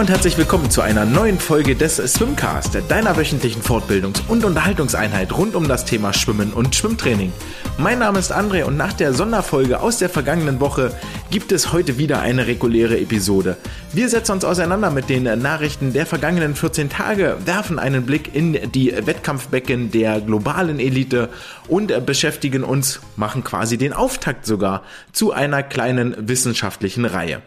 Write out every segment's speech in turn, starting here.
und herzlich willkommen zu einer neuen Folge des Swimcast, deiner wöchentlichen Fortbildungs- und Unterhaltungseinheit rund um das Thema Schwimmen und Schwimmtraining. Mein Name ist André und nach der Sonderfolge aus der vergangenen Woche gibt es heute wieder eine reguläre Episode. Wir setzen uns auseinander mit den Nachrichten der vergangenen 14 Tage, werfen einen Blick in die Wettkampfbecken der globalen Elite und beschäftigen uns, machen quasi den Auftakt sogar zu einer kleinen wissenschaftlichen Reihe.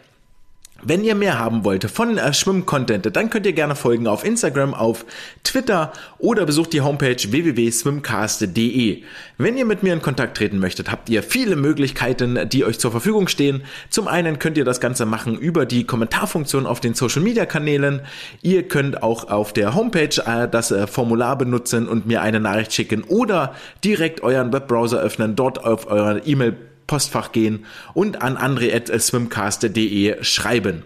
Wenn ihr mehr haben wollt von äh, Schwimm-Content, dann könnt ihr gerne folgen auf Instagram, auf Twitter oder besucht die Homepage www.swimcast.de. Wenn ihr mit mir in Kontakt treten möchtet, habt ihr viele Möglichkeiten, die euch zur Verfügung stehen. Zum einen könnt ihr das Ganze machen über die Kommentarfunktion auf den Social Media Kanälen. Ihr könnt auch auf der Homepage äh, das äh, Formular benutzen und mir eine Nachricht schicken oder direkt euren Webbrowser öffnen, dort auf eurer E-Mail Postfach gehen und an andre.swimcast.de schreiben.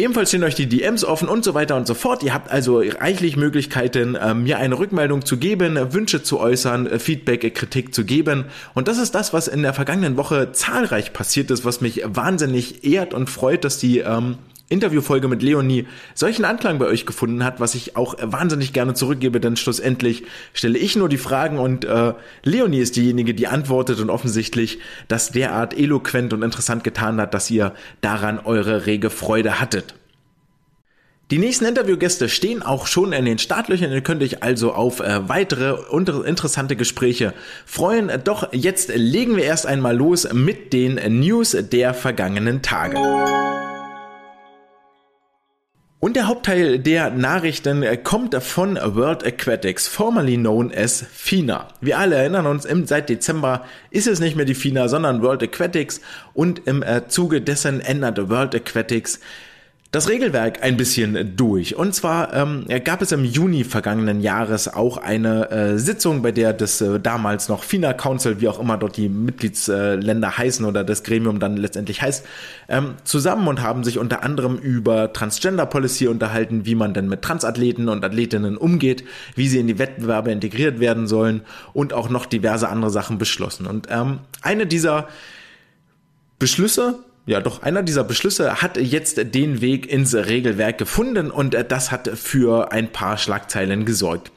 Ebenfalls stehen euch die DMs offen und so weiter und so fort. Ihr habt also reichlich Möglichkeiten, äh, mir eine Rückmeldung zu geben, Wünsche zu äußern, äh, Feedback, äh, Kritik zu geben. Und das ist das, was in der vergangenen Woche zahlreich passiert ist, was mich wahnsinnig ehrt und freut, dass die ähm, Interviewfolge mit Leonie solchen Anklang bei euch gefunden hat, was ich auch wahnsinnig gerne zurückgebe, denn schlussendlich stelle ich nur die Fragen und äh, Leonie ist diejenige, die antwortet und offensichtlich das derart eloquent und interessant getan hat, dass ihr daran eure rege Freude hattet. Die nächsten Interviewgäste stehen auch schon in den Startlöchern. Ihr könnt euch also auf äh, weitere interessante Gespräche freuen. Doch jetzt legen wir erst einmal los mit den News der vergangenen Tage. Und der Hauptteil der Nachrichten kommt von World Aquatics, formerly known as FINA. Wir alle erinnern uns, seit Dezember ist es nicht mehr die FINA, sondern World Aquatics und im äh, Zuge dessen ändert World Aquatics das Regelwerk ein bisschen durch. Und zwar ähm, gab es im Juni vergangenen Jahres auch eine äh, Sitzung, bei der das äh, damals noch FINA Council, wie auch immer dort die Mitgliedsländer heißen oder das Gremium dann letztendlich heißt, ähm, zusammen und haben sich unter anderem über Transgender Policy unterhalten, wie man denn mit Transathleten und Athletinnen umgeht, wie sie in die Wettbewerbe integriert werden sollen und auch noch diverse andere Sachen beschlossen. Und ähm, eine dieser Beschlüsse ja, doch einer dieser Beschlüsse hat jetzt den Weg ins Regelwerk gefunden und äh, das hat für ein paar Schlagzeilen gesorgt.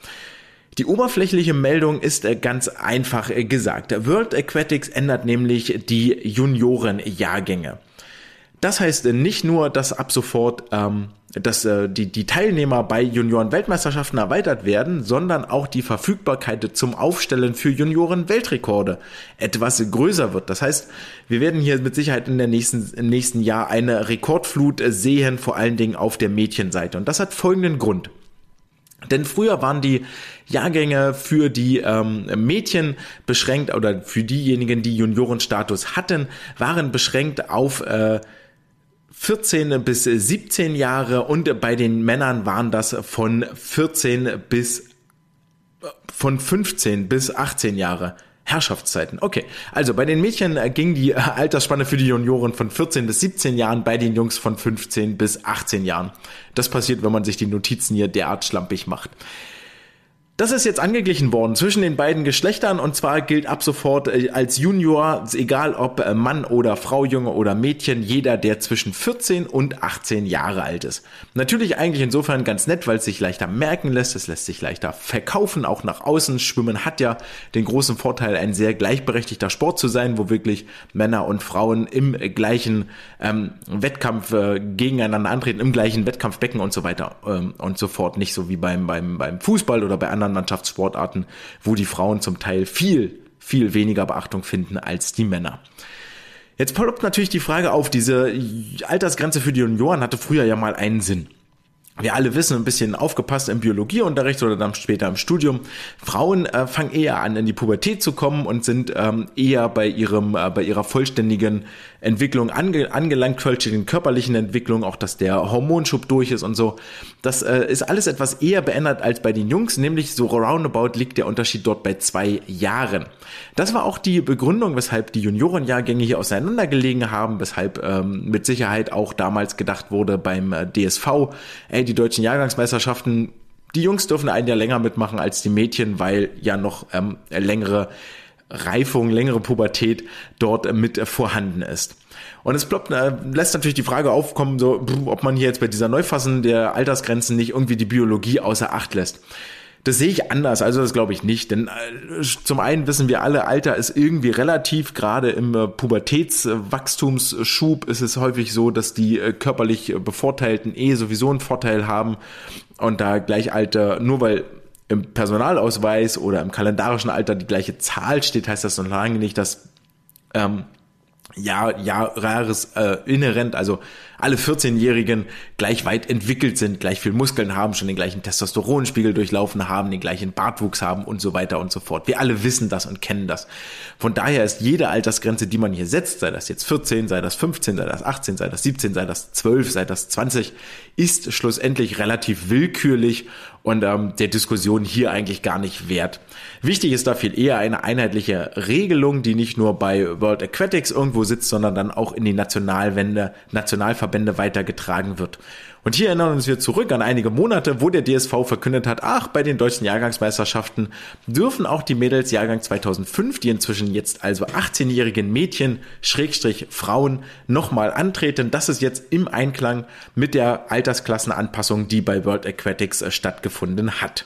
Die oberflächliche Meldung ist äh, ganz einfach äh, gesagt. World Aquatics ändert nämlich die Juniorenjahrgänge. Das heißt nicht nur, dass ab sofort ähm, dass äh, die, die Teilnehmer bei Junioren-Weltmeisterschaften erweitert werden, sondern auch die Verfügbarkeit zum Aufstellen für Junioren-Weltrekorde etwas größer wird. Das heißt, wir werden hier mit Sicherheit in der nächsten, im nächsten Jahr eine Rekordflut sehen, vor allen Dingen auf der Mädchenseite. Und das hat folgenden Grund. Denn früher waren die Jahrgänge für die ähm, Mädchen beschränkt oder für diejenigen, die Juniorenstatus hatten, waren beschränkt auf äh, 14 bis 17 Jahre und bei den Männern waren das von 14 bis von 15 bis 18 Jahre. Herrschaftszeiten. Okay, also bei den Mädchen ging die Altersspanne für die Junioren von 14 bis 17 Jahren, bei den Jungs von 15 bis 18 Jahren. Das passiert, wenn man sich die Notizen hier derart schlampig macht. Das ist jetzt angeglichen worden zwischen den beiden Geschlechtern und zwar gilt ab sofort äh, als Junior, egal ob äh, Mann oder Frau, Junge oder Mädchen, jeder, der zwischen 14 und 18 Jahre alt ist. Natürlich eigentlich insofern ganz nett, weil es sich leichter merken lässt, es lässt sich leichter verkaufen, auch nach außen. Schwimmen hat ja den großen Vorteil, ein sehr gleichberechtigter Sport zu sein, wo wirklich Männer und Frauen im gleichen ähm, Wettkampf äh, gegeneinander antreten, im gleichen Wettkampfbecken und so weiter ähm, und so fort. Nicht so wie beim, beim, beim Fußball oder bei anderen anderen Mannschaftssportarten, wo die Frauen zum Teil viel, viel weniger Beachtung finden als die Männer. Jetzt ploppt natürlich die Frage auf, diese Altersgrenze für die Junioren hatte früher ja mal einen Sinn wir alle wissen, ein bisschen aufgepasst im Biologieunterricht oder dann später im Studium. Frauen äh, fangen eher an, in die Pubertät zu kommen und sind ähm, eher bei ihrem, äh, bei ihrer vollständigen Entwicklung ange angelangt, vollständigen körperlichen Entwicklung, auch dass der Hormonschub durch ist und so. Das äh, ist alles etwas eher beendet als bei den Jungs, nämlich so roundabout liegt der Unterschied dort bei zwei Jahren. Das war auch die Begründung, weshalb die Juniorenjahrgänge hier auseinandergelegen haben, weshalb ähm, mit Sicherheit auch damals gedacht wurde beim äh, DSV, ey, die deutschen Jahrgangsmeisterschaften, die Jungs dürfen ein Jahr länger mitmachen als die Mädchen, weil ja noch ähm, längere Reifung, längere Pubertät dort mit vorhanden ist. Und es ploppt, äh, lässt natürlich die Frage aufkommen, so, ob man hier jetzt bei dieser Neufassung der Altersgrenzen nicht irgendwie die Biologie außer Acht lässt. Das sehe ich anders, also das glaube ich nicht. Denn äh, zum einen wissen wir alle, Alter ist irgendwie relativ, gerade im äh, Pubertätswachstumsschub ist es häufig so, dass die äh, körperlich Bevorteilten eh sowieso einen Vorteil haben und da Gleichalter, nur weil im Personalausweis oder im kalendarischen Alter die gleiche Zahl steht, heißt das noch lange nicht, dass ähm, ja, ja, rares äh, inhärent, also alle 14-Jährigen gleich weit entwickelt sind, gleich viel Muskeln haben, schon den gleichen Testosteronspiegel durchlaufen haben, den gleichen Bartwuchs haben und so weiter und so fort. Wir alle wissen das und kennen das. Von daher ist jede Altersgrenze, die man hier setzt, sei das jetzt 14, sei das 15, sei das 18, sei das 17, sei das 12, sei das 20, ist schlussendlich relativ willkürlich und ähm, der Diskussion hier eigentlich gar nicht wert. Wichtig ist da viel eher eine einheitliche Regelung, die nicht nur bei World Aquatics irgendwo sitzt, sondern dann auch in die Nationalwände, Nationalverbände weitergetragen wird. Und hier erinnern uns wir zurück an einige Monate, wo der DSV verkündet hat, ach, bei den deutschen Jahrgangsmeisterschaften dürfen auch die Mädels Jahrgang 2005, die inzwischen jetzt also 18-jährigen Mädchen, Schrägstrich Frauen, nochmal antreten. Das ist jetzt im Einklang mit der Altersklassenanpassung, die bei World Aquatics äh, stattgefunden hat.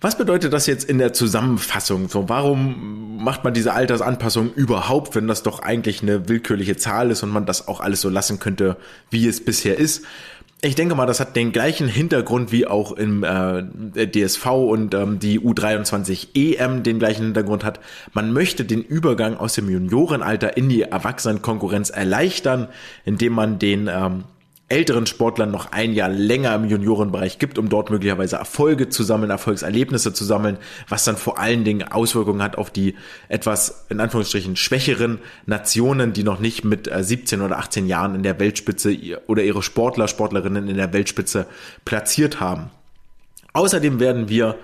Was bedeutet das jetzt in der Zusammenfassung? So, warum macht man diese Altersanpassung überhaupt, wenn das doch eigentlich eine willkürliche Zahl ist und man das auch alles so lassen könnte, wie es bisher ist? Ich denke mal, das hat den gleichen Hintergrund wie auch im äh, DSV und ähm, die U23 EM den gleichen Hintergrund hat. Man möchte den Übergang aus dem Juniorenalter in die Erwachsenenkonkurrenz erleichtern, indem man den ähm, älteren Sportlern noch ein Jahr länger im Juniorenbereich gibt, um dort möglicherweise Erfolge zu sammeln, Erfolgserlebnisse zu sammeln, was dann vor allen Dingen Auswirkungen hat auf die etwas in Anführungsstrichen schwächeren Nationen, die noch nicht mit 17 äh, oder 18 Jahren in der Weltspitze oder ihre Sportler, Sportlerinnen in der Weltspitze platziert haben. Außerdem werden wir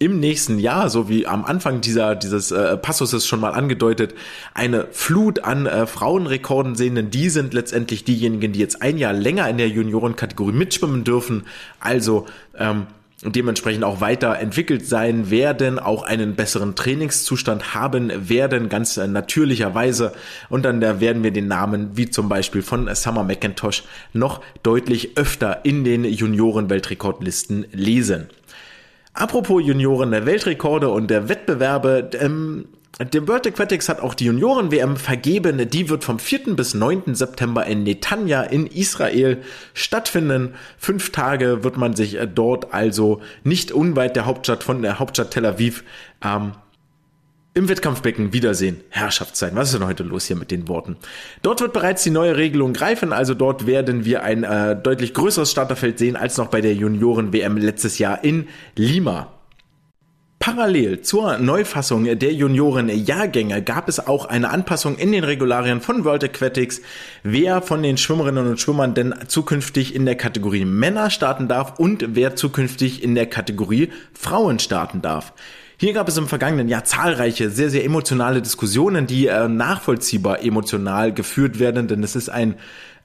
im nächsten Jahr, so wie am Anfang dieser, dieses äh, Passus schon mal angedeutet, eine Flut an äh, Frauenrekorden sehen, denn die sind letztendlich diejenigen, die jetzt ein Jahr länger in der Juniorenkategorie mitschwimmen dürfen, also ähm, dementsprechend auch weiterentwickelt sein werden, auch einen besseren Trainingszustand haben werden, ganz äh, natürlicherweise. Und dann da werden wir den Namen wie zum Beispiel von Summer McIntosh noch deutlich öfter in den Junioren-Weltrekordlisten lesen. Apropos Junioren, der Weltrekorde und der Wettbewerbe, ähm, der World Aquatics hat auch die Junioren-WM vergeben. Die wird vom 4. bis 9. September in Netanya in Israel stattfinden. Fünf Tage wird man sich äh, dort also nicht unweit der Hauptstadt von der Hauptstadt Tel Aviv ähm, im Wettkampfbecken Wiedersehen, Herrschaftszeit. Was ist denn heute los hier mit den Worten? Dort wird bereits die neue Regelung greifen, also dort werden wir ein äh, deutlich größeres Starterfeld sehen als noch bei der Junioren-WM letztes Jahr in Lima. Parallel zur Neufassung der Junioren-Jahrgänge gab es auch eine Anpassung in den Regularien von World Aquatics, wer von den Schwimmerinnen und Schwimmern denn zukünftig in der Kategorie Männer starten darf und wer zukünftig in der Kategorie Frauen starten darf. Hier gab es im vergangenen Jahr zahlreiche, sehr, sehr emotionale Diskussionen, die äh, nachvollziehbar emotional geführt werden, denn es ist ein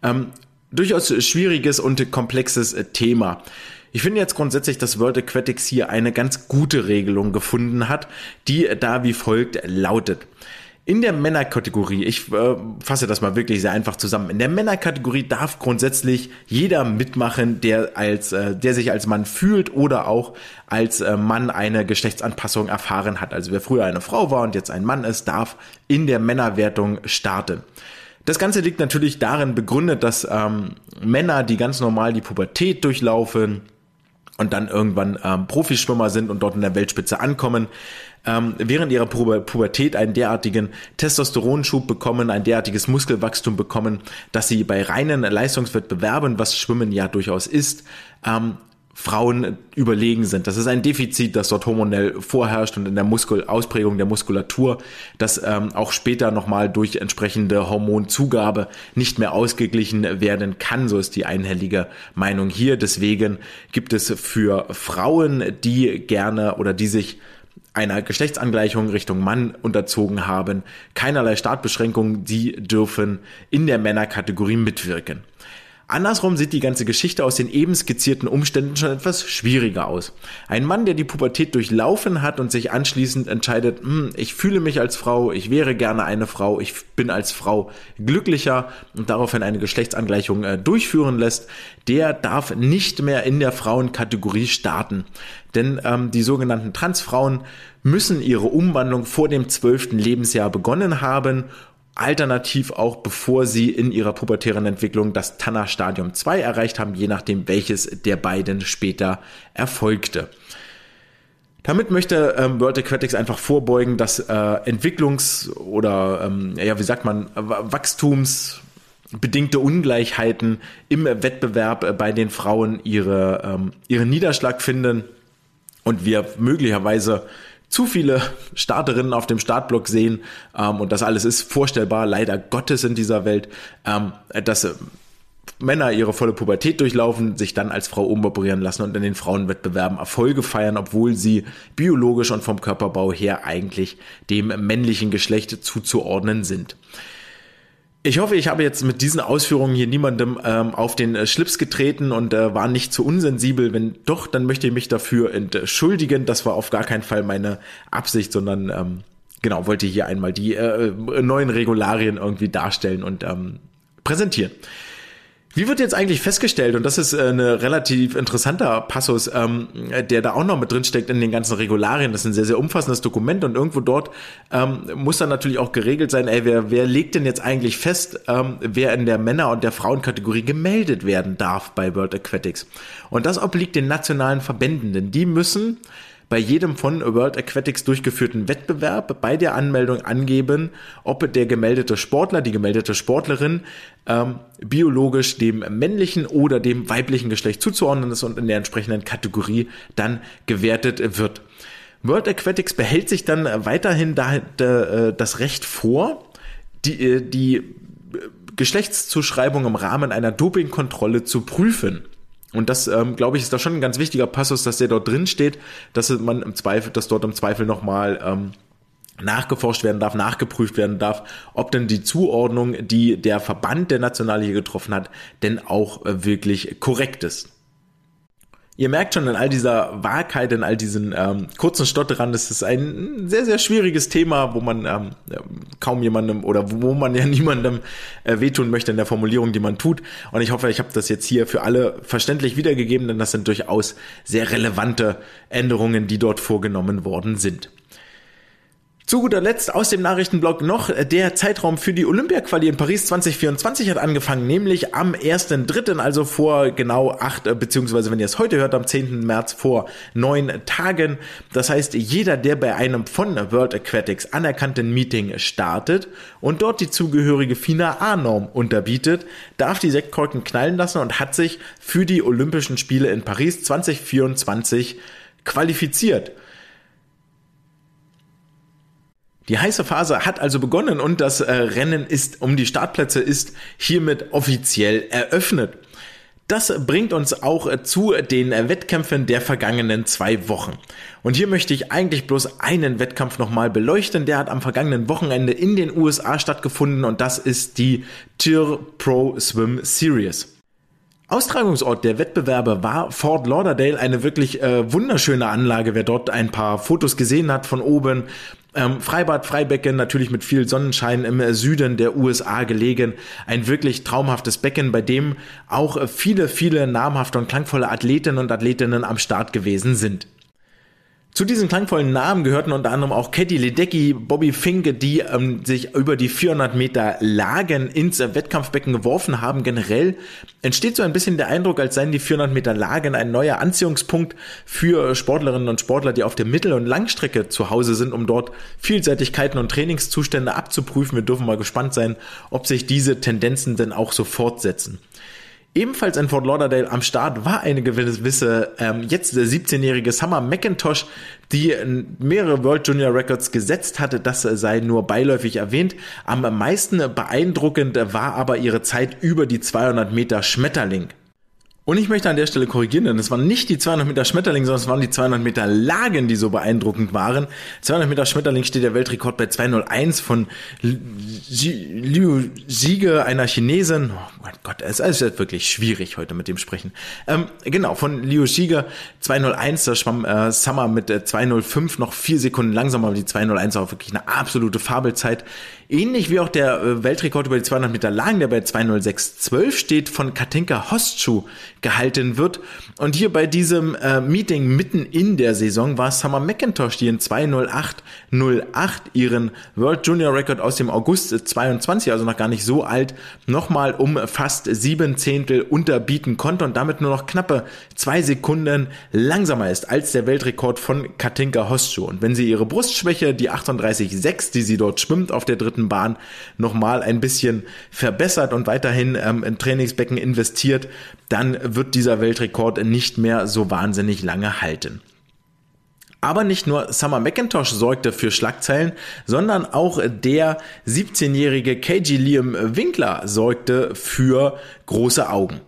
ähm, durchaus schwieriges und komplexes äh, Thema. Ich finde jetzt grundsätzlich, dass World Aquatics hier eine ganz gute Regelung gefunden hat, die da wie folgt lautet. In der Männerkategorie, ich äh, fasse das mal wirklich sehr einfach zusammen. In der Männerkategorie darf grundsätzlich jeder mitmachen, der als, äh, der sich als Mann fühlt oder auch als äh, Mann eine Geschlechtsanpassung erfahren hat. Also wer früher eine Frau war und jetzt ein Mann ist, darf in der Männerwertung starten. Das Ganze liegt natürlich darin begründet, dass ähm, Männer, die ganz normal die Pubertät durchlaufen, und dann irgendwann ähm, Profischwimmer sind und dort in der Weltspitze ankommen, ähm, während ihrer Pubertät einen derartigen Testosteronschub bekommen, ein derartiges Muskelwachstum bekommen, dass sie bei reinen Leistungswettbewerben, was Schwimmen ja durchaus ist, ähm, Frauen überlegen sind. Das ist ein Defizit, das dort hormonell vorherrscht und in der Muskel Ausprägung der Muskulatur, das ähm, auch später nochmal durch entsprechende Hormonzugabe nicht mehr ausgeglichen werden kann. So ist die einhellige Meinung hier. Deswegen gibt es für Frauen, die gerne oder die sich einer Geschlechtsangleichung Richtung Mann unterzogen haben, keinerlei Startbeschränkungen, die dürfen in der Männerkategorie mitwirken. Andersrum sieht die ganze Geschichte aus den eben skizzierten Umständen schon etwas schwieriger aus. Ein Mann, der die Pubertät durchlaufen hat und sich anschließend entscheidet, hm, ich fühle mich als Frau, ich wäre gerne eine Frau, ich bin als Frau glücklicher und daraufhin eine Geschlechtsangleichung äh, durchführen lässt, der darf nicht mehr in der Frauenkategorie starten. Denn ähm, die sogenannten Transfrauen müssen ihre Umwandlung vor dem zwölften Lebensjahr begonnen haben alternativ auch bevor sie in ihrer pubertären Entwicklung das Tanner Stadium 2 erreicht haben, je nachdem welches der beiden später erfolgte. Damit möchte ähm, World Aquatics einfach vorbeugen, dass äh, Entwicklungs- oder ähm, ja, wie sagt man, Wachstumsbedingte Ungleichheiten im Wettbewerb äh, bei den Frauen ihre, ähm, ihren Niederschlag finden und wir möglicherweise zu viele Starterinnen auf dem Startblock sehen ähm, und das alles ist vorstellbar, leider Gottes in dieser Welt, ähm, dass äh, Männer ihre volle Pubertät durchlaufen, sich dann als Frau umoperieren lassen und in den Frauenwettbewerben Erfolge feiern, obwohl sie biologisch und vom Körperbau her eigentlich dem männlichen Geschlecht zuzuordnen sind. Ich hoffe, ich habe jetzt mit diesen Ausführungen hier niemandem ähm, auf den äh, Schlips getreten und äh, war nicht zu unsensibel. Wenn doch, dann möchte ich mich dafür entschuldigen. Das war auf gar keinen Fall meine Absicht, sondern ähm, genau wollte hier einmal die äh, neuen Regularien irgendwie darstellen und ähm, präsentieren. Wie wird jetzt eigentlich festgestellt, und das ist äh, ein relativ interessanter Passus, ähm, der da auch noch mit drin steckt in den ganzen Regularien, das ist ein sehr, sehr umfassendes Dokument und irgendwo dort ähm, muss dann natürlich auch geregelt sein, ey, wer, wer legt denn jetzt eigentlich fest, ähm, wer in der Männer- und der Frauenkategorie gemeldet werden darf bei World Aquatics. Und das obliegt den nationalen Verbänden, denn die müssen bei jedem von World Aquatics durchgeführten Wettbewerb bei der Anmeldung angeben, ob der gemeldete Sportler, die gemeldete Sportlerin ähm, biologisch dem männlichen oder dem weiblichen Geschlecht zuzuordnen ist und in der entsprechenden Kategorie dann gewertet wird. World Aquatics behält sich dann weiterhin da, da, äh, das Recht vor, die, äh, die Geschlechtszuschreibung im Rahmen einer Dopingkontrolle zu prüfen. Und das, ähm, glaube ich, ist da schon ein ganz wichtiger Passus, dass der dort drin steht, dass man im Zweifel, dass dort im Zweifel nochmal ähm, nachgeforscht werden darf, nachgeprüft werden darf, ob denn die Zuordnung, die der Verband der Nationalliga getroffen hat, denn auch äh, wirklich korrekt ist. Ihr merkt schon in all dieser Wahrheit, in all diesen ähm, kurzen Stotterern, das ist ein sehr, sehr schwieriges Thema, wo man ähm, kaum jemandem oder wo man ja niemandem äh, wehtun möchte in der Formulierung, die man tut. Und ich hoffe, ich habe das jetzt hier für alle verständlich wiedergegeben, denn das sind durchaus sehr relevante Änderungen, die dort vorgenommen worden sind. Zu guter Letzt aus dem Nachrichtenblog noch der Zeitraum für die Olympia-Quali in Paris 2024 hat angefangen, nämlich am 1.3., also vor genau acht, äh, beziehungsweise wenn ihr es heute hört, am 10. März vor neun Tagen. Das heißt, jeder, der bei einem von World Aquatics anerkannten Meeting startet und dort die zugehörige FINA A-Norm unterbietet, darf die Sektkorken knallen lassen und hat sich für die Olympischen Spiele in Paris 2024 qualifiziert. Die heiße Phase hat also begonnen und das äh, Rennen ist um die Startplätze ist hiermit offiziell eröffnet. Das bringt uns auch äh, zu den äh, Wettkämpfen der vergangenen zwei Wochen. Und hier möchte ich eigentlich bloß einen Wettkampf nochmal beleuchten. Der hat am vergangenen Wochenende in den USA stattgefunden und das ist die TIR Pro Swim Series. Austragungsort der Wettbewerbe war Fort Lauderdale, eine wirklich äh, wunderschöne Anlage. Wer dort ein paar Fotos gesehen hat von oben, ähm, Freibad Freibecken, natürlich mit viel Sonnenschein im Süden der USA gelegen. Ein wirklich traumhaftes Becken, bei dem auch äh, viele, viele namhafte und klangvolle Athletinnen und Athletinnen am Start gewesen sind. Zu diesen klangvollen Namen gehörten unter anderem auch Katie Ledecky, Bobby Finke, die ähm, sich über die 400 Meter Lagen ins äh, Wettkampfbecken geworfen haben. Generell entsteht so ein bisschen der Eindruck, als seien die 400 Meter Lagen ein neuer Anziehungspunkt für Sportlerinnen und Sportler, die auf der Mittel- und Langstrecke zu Hause sind, um dort Vielseitigkeiten und Trainingszustände abzuprüfen. Wir dürfen mal gespannt sein, ob sich diese Tendenzen denn auch so fortsetzen. Ebenfalls in Fort Lauderdale am Start war eine gewisse, ähm, jetzt der 17-jährige Summer McIntosh, die mehrere World Junior Records gesetzt hatte. Das sei nur beiläufig erwähnt. Am meisten beeindruckend war aber ihre Zeit über die 200 Meter Schmetterling. Und ich möchte an der Stelle korrigieren, denn es waren nicht die 200 Meter Schmetterling, sondern es waren die 200 Meter Lagen, die so beeindruckend waren. 200 Meter Schmetterling steht der Weltrekord bei 201 von Liu Siege, einer Chinesin. Oh mein Gott, es ist wirklich schwierig heute mit dem Sprechen. Ähm, genau, von Liu Siege 201, da schwamm äh, Summer mit äh, 205 noch vier Sekunden langsamer, aber die 201 auch wirklich eine absolute Fabelzeit. Ähnlich wie auch der äh, Weltrekord über die 200 Meter Lagen, der bei 206,12 steht, von Katinka Hostschuh gehalten wird. Und hier bei diesem äh, Meeting mitten in der Saison war Summer McIntosh, die in 208,08 ihren World Junior Record aus dem August 22, also noch gar nicht so alt, nochmal um fast sieben Zehntel unterbieten konnte und damit nur noch knappe zwei Sekunden langsamer ist als der Weltrekord von Katinka Hostschuh. Und wenn sie ihre Brustschwäche, die 38,6, die sie dort schwimmt auf der dritten Bahn, nochmal ein bisschen verbessert und weiterhin ähm, in Trainingsbecken investiert, dann wird dieser Weltrekord nicht mehr so wahnsinnig lange halten. Aber nicht nur Summer McIntosh sorgte für Schlagzeilen, sondern auch der 17-jährige KG Liam Winkler sorgte für große Augen.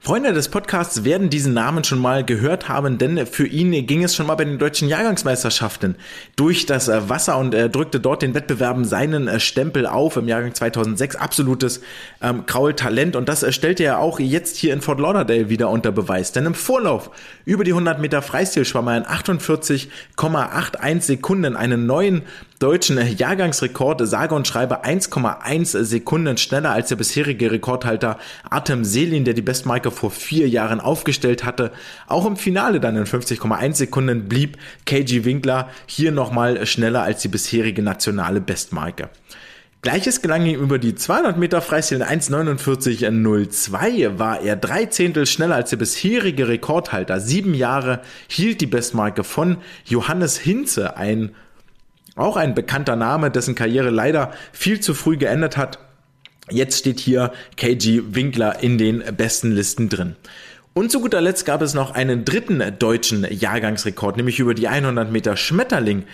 Freunde des Podcasts werden diesen Namen schon mal gehört haben, denn für ihn ging es schon mal bei den deutschen Jahrgangsmeisterschaften durch das Wasser und er drückte dort den Wettbewerben seinen Stempel auf im Jahrgang 2006. Absolutes ähm, Kraultalent und das stellte er auch jetzt hier in Fort Lauderdale wieder unter Beweis. Denn im Vorlauf über die 100 Meter Freistil schwamm er in 48,81 Sekunden einen neuen deutschen Jahrgangsrekord, sage und schreibe 1,1 Sekunden schneller als der bisherige Rekordhalter Artem Selin, der die Bestmarke vor vier Jahren aufgestellt hatte. Auch im Finale dann in 50,1 Sekunden blieb KG Winkler hier nochmal schneller als die bisherige nationale Bestmarke. Gleiches gelang ihm über die 200 Meter Freistil in 1,49,02 war er drei Zehntel schneller als der bisherige Rekordhalter. Sieben Jahre hielt die Bestmarke von Johannes Hinze, ein auch ein bekannter Name, dessen Karriere leider viel zu früh geendet hat. Jetzt steht hier KG Winkler in den besten Listen drin. Und zu guter Letzt gab es noch einen dritten deutschen Jahrgangsrekord, nämlich über die 100 Meter Schmetterling.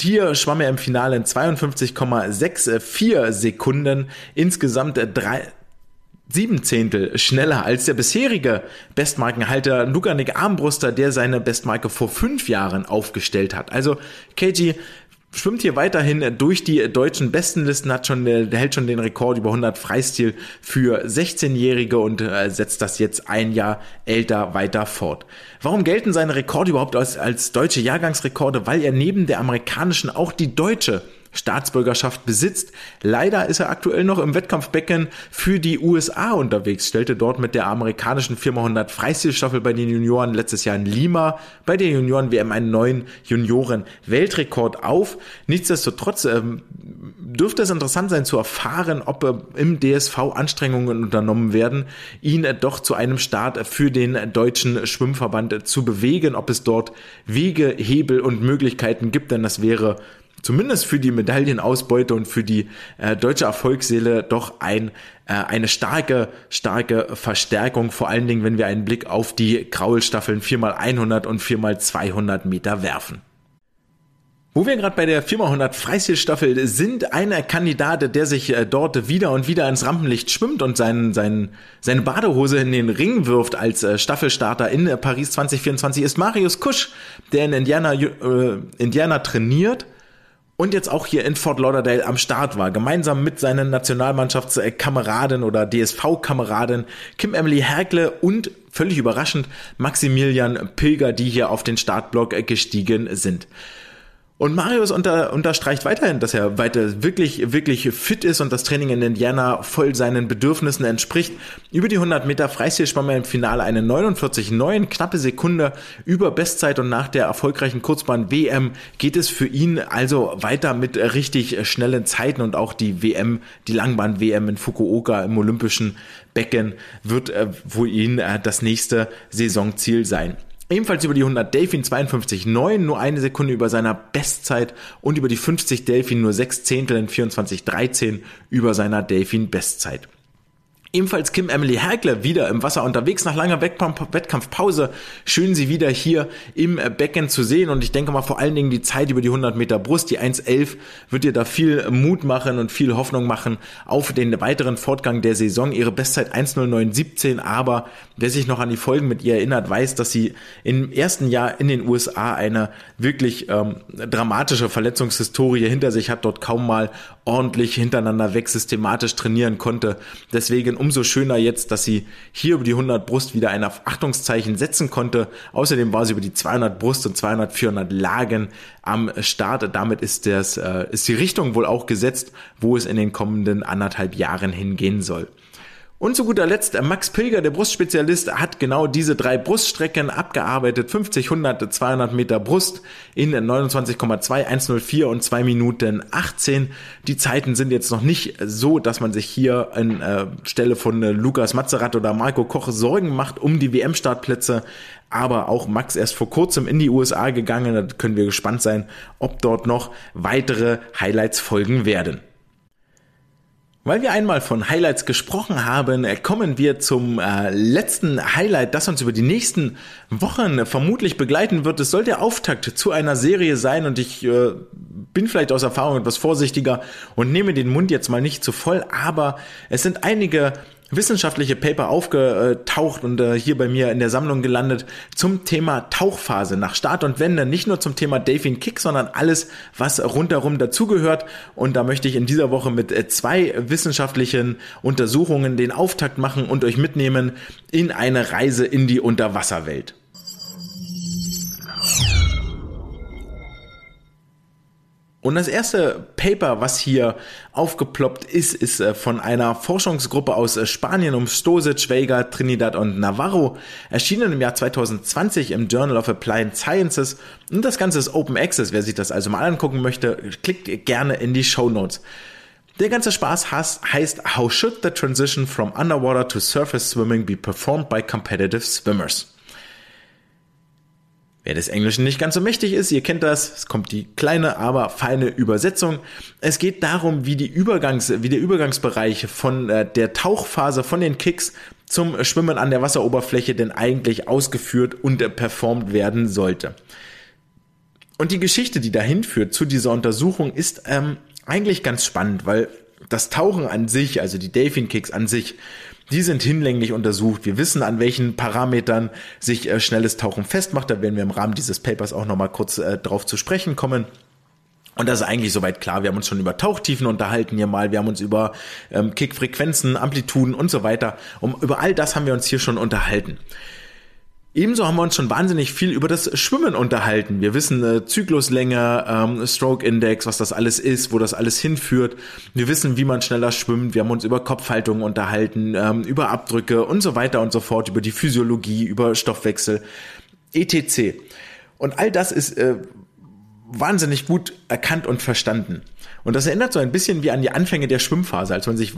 Hier schwamm er im Finale in 52,64 Sekunden, insgesamt drei, sieben Zehntel schneller als der bisherige Bestmarkenhalter Lukanik Armbruster, der seine Bestmarke vor fünf Jahren aufgestellt hat. Also KG schwimmt hier weiterhin durch die deutschen Bestenlisten, hat schon, der hält schon den Rekord über 100 Freistil für 16-Jährige und äh, setzt das jetzt ein Jahr älter weiter fort. Warum gelten seine Rekorde überhaupt als, als deutsche Jahrgangsrekorde? Weil er neben der amerikanischen auch die deutsche Staatsbürgerschaft besitzt. Leider ist er aktuell noch im Wettkampfbecken für die USA unterwegs, stellte dort mit der amerikanischen Firma 100 Freistilstaffel bei den Junioren letztes Jahr in Lima bei der Junioren-WM einen neuen Junioren-Weltrekord auf. Nichtsdestotrotz ähm, dürfte es interessant sein zu erfahren, ob äh, im DSV Anstrengungen unternommen werden, ihn äh, doch zu einem Start für den deutschen Schwimmverband äh, zu bewegen, ob es dort Wege, Hebel und Möglichkeiten gibt, denn das wäre zumindest für die Medaillenausbeute und für die äh, deutsche Erfolgsseele doch ein, äh, eine starke, starke Verstärkung, vor allen Dingen, wenn wir einen Blick auf die Graulstaffeln 4x100 und 4x200 Meter werfen. Wo wir gerade bei der 4x100 Freistilstaffel sind, einer Kandidat, der sich äh, dort wieder und wieder ins Rampenlicht schwimmt und seinen, seinen, seine Badehose in den Ring wirft als äh, Staffelstarter in äh, Paris 2024, ist Marius Kusch, der in Indiana, äh, Indiana trainiert und jetzt auch hier in Fort Lauderdale am Start war, gemeinsam mit seinen Nationalmannschaftskameraden oder DSV-Kameraden Kim Emily Herkle und völlig überraschend Maximilian Pilger, die hier auf den Startblock gestiegen sind. Und Marius unter, unterstreicht weiterhin, dass er weiter wirklich, wirklich fit ist und das Training in Indiana voll seinen Bedürfnissen entspricht. Über die 100 Meter Freistil schwamm er im Finale eine 49,9, knappe Sekunde über Bestzeit und nach der erfolgreichen Kurzbahn WM geht es für ihn also weiter mit richtig schnellen Zeiten und auch die WM, die Langbahn WM in Fukuoka im Olympischen Becken wird äh, wohl ihn äh, das nächste Saisonziel sein. Ebenfalls über die 100 Delfin 52,9, nur eine Sekunde über seiner Bestzeit und über die 50 Delfin nur 6 Zehntel in 24,13 über seiner Delfin Bestzeit. Ebenfalls Kim Emily Herkle wieder im Wasser unterwegs nach langer Wettkampfpause. Schön sie wieder hier im Becken zu sehen und ich denke mal vor allen Dingen die Zeit über die 100 Meter Brust, die 1.11 wird ihr da viel Mut machen und viel Hoffnung machen auf den weiteren Fortgang der Saison. Ihre Bestzeit 1.09.17, aber wer sich noch an die Folgen mit ihr erinnert, weiß, dass sie im ersten Jahr in den USA eine wirklich ähm, dramatische Verletzungshistorie hinter sich hat, dort kaum mal ordentlich hintereinander weg systematisch trainieren konnte. Deswegen umso schöner jetzt, dass sie hier über die 100 Brust wieder ein Achtungszeichen setzen konnte. Außerdem war sie über die 200 Brust und 200, 400 Lagen am Start. Damit ist, das, äh, ist die Richtung wohl auch gesetzt, wo es in den kommenden anderthalb Jahren hingehen soll. Und zu guter Letzt, Max Pilger, der Brustspezialist, hat genau diese drei Bruststrecken abgearbeitet. 50, 100, 200 Meter Brust in 29,2, 104 und 2 Minuten 18. Die Zeiten sind jetzt noch nicht so, dass man sich hier an äh, Stelle von äh, Lukas Mazerat oder Marco Koch Sorgen macht um die WM-Startplätze. Aber auch Max erst vor kurzem in die USA gegangen. Da können wir gespannt sein, ob dort noch weitere Highlights folgen werden. Weil wir einmal von Highlights gesprochen haben, kommen wir zum äh, letzten Highlight, das uns über die nächsten Wochen vermutlich begleiten wird. Es soll der Auftakt zu einer Serie sein und ich äh, bin vielleicht aus Erfahrung etwas vorsichtiger und nehme den Mund jetzt mal nicht zu voll, aber es sind einige wissenschaftliche Paper aufgetaucht und äh, hier bei mir in der Sammlung gelandet zum Thema Tauchphase nach Start und Wende. Nicht nur zum Thema Delfin Kick, sondern alles, was rundherum dazugehört. Und da möchte ich in dieser Woche mit äh, zwei wissenschaftlichen Untersuchungen den Auftakt machen und euch mitnehmen in eine Reise in die Unterwasserwelt. Und das erste Paper, was hier aufgeploppt ist, ist äh, von einer Forschungsgruppe aus äh, Spanien um Stosic, Vega, Trinidad und Navarro, erschienen im Jahr 2020 im Journal of Applied Sciences. Und das Ganze ist Open Access. Wer sich das also mal angucken möchte, klickt gerne in die Show Notes. Der ganze Spaß heißt How should the transition from underwater to surface swimming be performed by competitive swimmers? Wer des Englischen nicht ganz so mächtig ist, ihr kennt das, es kommt die kleine, aber feine Übersetzung. Es geht darum, wie die Übergangs, wie der Übergangsbereich von äh, der Tauchphase von den Kicks zum Schwimmen an der Wasseroberfläche denn eigentlich ausgeführt und äh, performt werden sollte. Und die Geschichte, die dahin führt zu dieser Untersuchung, ist ähm, eigentlich ganz spannend, weil das Tauchen an sich, also die Delfin Kicks an sich, die sind hinlänglich untersucht. Wir wissen, an welchen Parametern sich äh, schnelles Tauchen festmacht. Da werden wir im Rahmen dieses Papers auch nochmal kurz äh, drauf zu sprechen kommen. Und das ist eigentlich soweit klar. Wir haben uns schon über Tauchtiefen unterhalten hier mal. Wir haben uns über ähm, Kickfrequenzen, Amplituden und so weiter. Um, über all das haben wir uns hier schon unterhalten. Ebenso haben wir uns schon wahnsinnig viel über das Schwimmen unterhalten. Wir wissen äh, Zykluslänge, ähm, Stroke Index, was das alles ist, wo das alles hinführt. Wir wissen, wie man schneller schwimmt. Wir haben uns über Kopfhaltung unterhalten, ähm, über Abdrücke und so weiter und so fort, über die Physiologie, über Stoffwechsel, etc. Und all das ist äh, wahnsinnig gut erkannt und verstanden. Und das erinnert so ein bisschen wie an die Anfänge der Schwimmphase, als man sich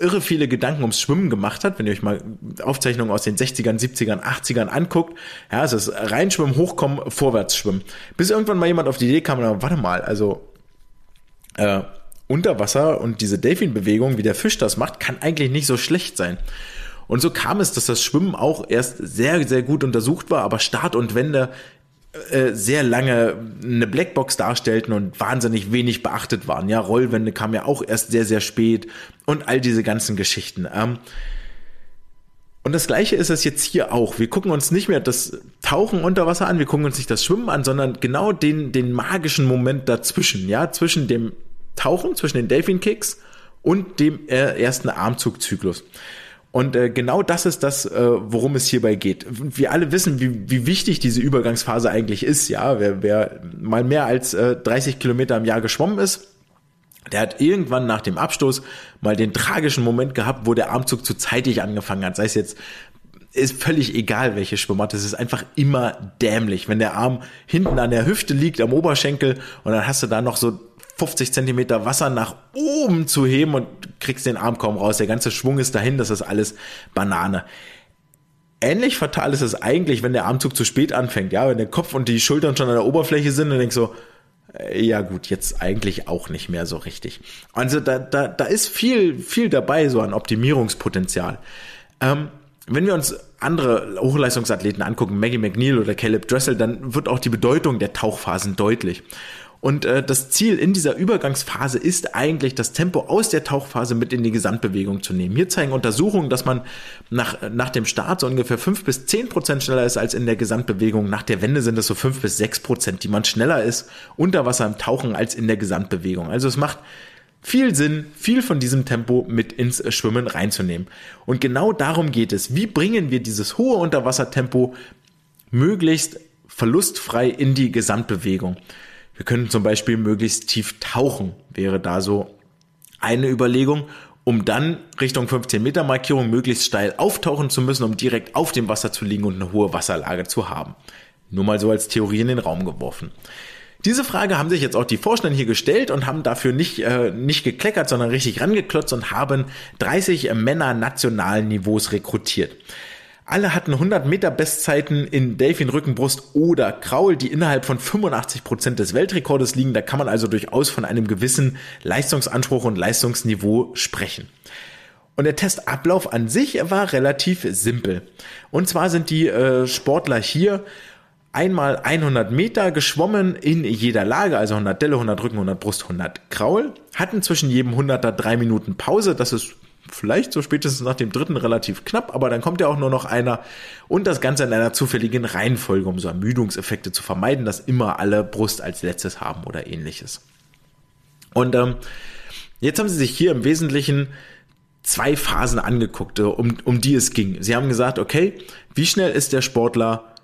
irre viele Gedanken ums Schwimmen gemacht hat. Wenn ihr euch mal Aufzeichnungen aus den 60ern, 70ern, 80ern anguckt, ja, es ist reinschwimmen, hochkommen, vorwärts schwimmen. Bis irgendwann mal jemand auf die Idee kam, warte mal, also äh, unter Wasser und diese Delfinbewegung, wie der Fisch das macht, kann eigentlich nicht so schlecht sein. Und so kam es, dass das Schwimmen auch erst sehr, sehr gut untersucht war, aber Start und Wende sehr lange eine Blackbox darstellten und wahnsinnig wenig beachtet waren. Ja, Rollwände kam ja auch erst sehr, sehr spät und all diese ganzen Geschichten. Ähm, und das gleiche ist es jetzt hier auch. Wir gucken uns nicht mehr das Tauchen unter Wasser an, wir gucken uns nicht das Schwimmen an, sondern genau den, den magischen Moment dazwischen, ja, zwischen dem Tauchen, zwischen den Delfin Kicks und dem äh, ersten Armzugzyklus. Und äh, genau das ist das, äh, worum es hierbei geht. Wir alle wissen, wie, wie wichtig diese Übergangsphase eigentlich ist. Ja, wer, wer mal mehr als äh, 30 Kilometer im Jahr geschwommen ist, der hat irgendwann nach dem Abstoß mal den tragischen Moment gehabt, wo der Armzug zu zeitig angefangen hat. Sei es jetzt ist völlig egal, welche Schwimmart. Es ist einfach immer dämlich, wenn der Arm hinten an der Hüfte liegt, am Oberschenkel, und dann hast du da noch so 50 Zentimeter Wasser nach oben zu heben und kriegst den Arm kaum raus. Der ganze Schwung ist dahin, das ist alles Banane. Ähnlich fatal ist es eigentlich, wenn der Armzug zu spät anfängt, ja, wenn der Kopf und die Schultern schon an der Oberfläche sind und denkst so, Äh, ja gut, jetzt eigentlich auch nicht mehr so richtig. Also da, da, da ist viel, viel dabei, so an Optimierungspotenzial. Ähm, wenn wir uns andere Hochleistungsathleten angucken, Maggie McNeil oder Caleb Dressel, dann wird auch die Bedeutung der Tauchphasen deutlich. Und äh, das Ziel in dieser Übergangsphase ist eigentlich, das Tempo aus der Tauchphase mit in die Gesamtbewegung zu nehmen. Hier zeigen Untersuchungen, dass man nach, nach dem Start so ungefähr fünf bis zehn Prozent schneller ist als in der Gesamtbewegung. Nach der Wende sind es so fünf bis sechs Prozent, die man schneller ist unter Wasser im Tauchen als in der Gesamtbewegung. Also es macht viel Sinn, viel von diesem Tempo mit ins Schwimmen reinzunehmen. Und genau darum geht es. Wie bringen wir dieses hohe Unterwassertempo möglichst verlustfrei in die Gesamtbewegung? Wir können zum Beispiel möglichst tief tauchen, wäre da so eine Überlegung, um dann Richtung 15 Meter Markierung möglichst steil auftauchen zu müssen, um direkt auf dem Wasser zu liegen und eine hohe Wasserlage zu haben. Nur mal so als Theorie in den Raum geworfen. Diese Frage haben sich jetzt auch die Forscher hier gestellt und haben dafür nicht, äh, nicht gekleckert, sondern richtig rangeklotzt und haben 30 Männer nationalen Niveaus rekrutiert. Alle hatten 100 Meter Bestzeiten in Delfin, Rückenbrust oder Kraul, die innerhalb von 85 Prozent des Weltrekordes liegen. Da kann man also durchaus von einem gewissen Leistungsanspruch und Leistungsniveau sprechen. Und der Testablauf an sich war relativ simpel. Und zwar sind die äh, Sportler hier einmal 100 Meter geschwommen in jeder Lage, also 100 Delle, 100 Rücken, 100 Brust, 100 Kraul, hatten zwischen jedem 100er drei Minuten Pause. Das ist vielleicht so spätestens nach dem dritten relativ knapp, aber dann kommt ja auch nur noch einer und das Ganze in einer zufälligen Reihenfolge, um so Ermüdungseffekte zu vermeiden, dass immer alle Brust als letztes haben oder ähnliches. Und ähm, jetzt haben sie sich hier im Wesentlichen zwei Phasen angeguckt, äh, um, um die es ging. Sie haben gesagt, okay, wie schnell ist der Sportler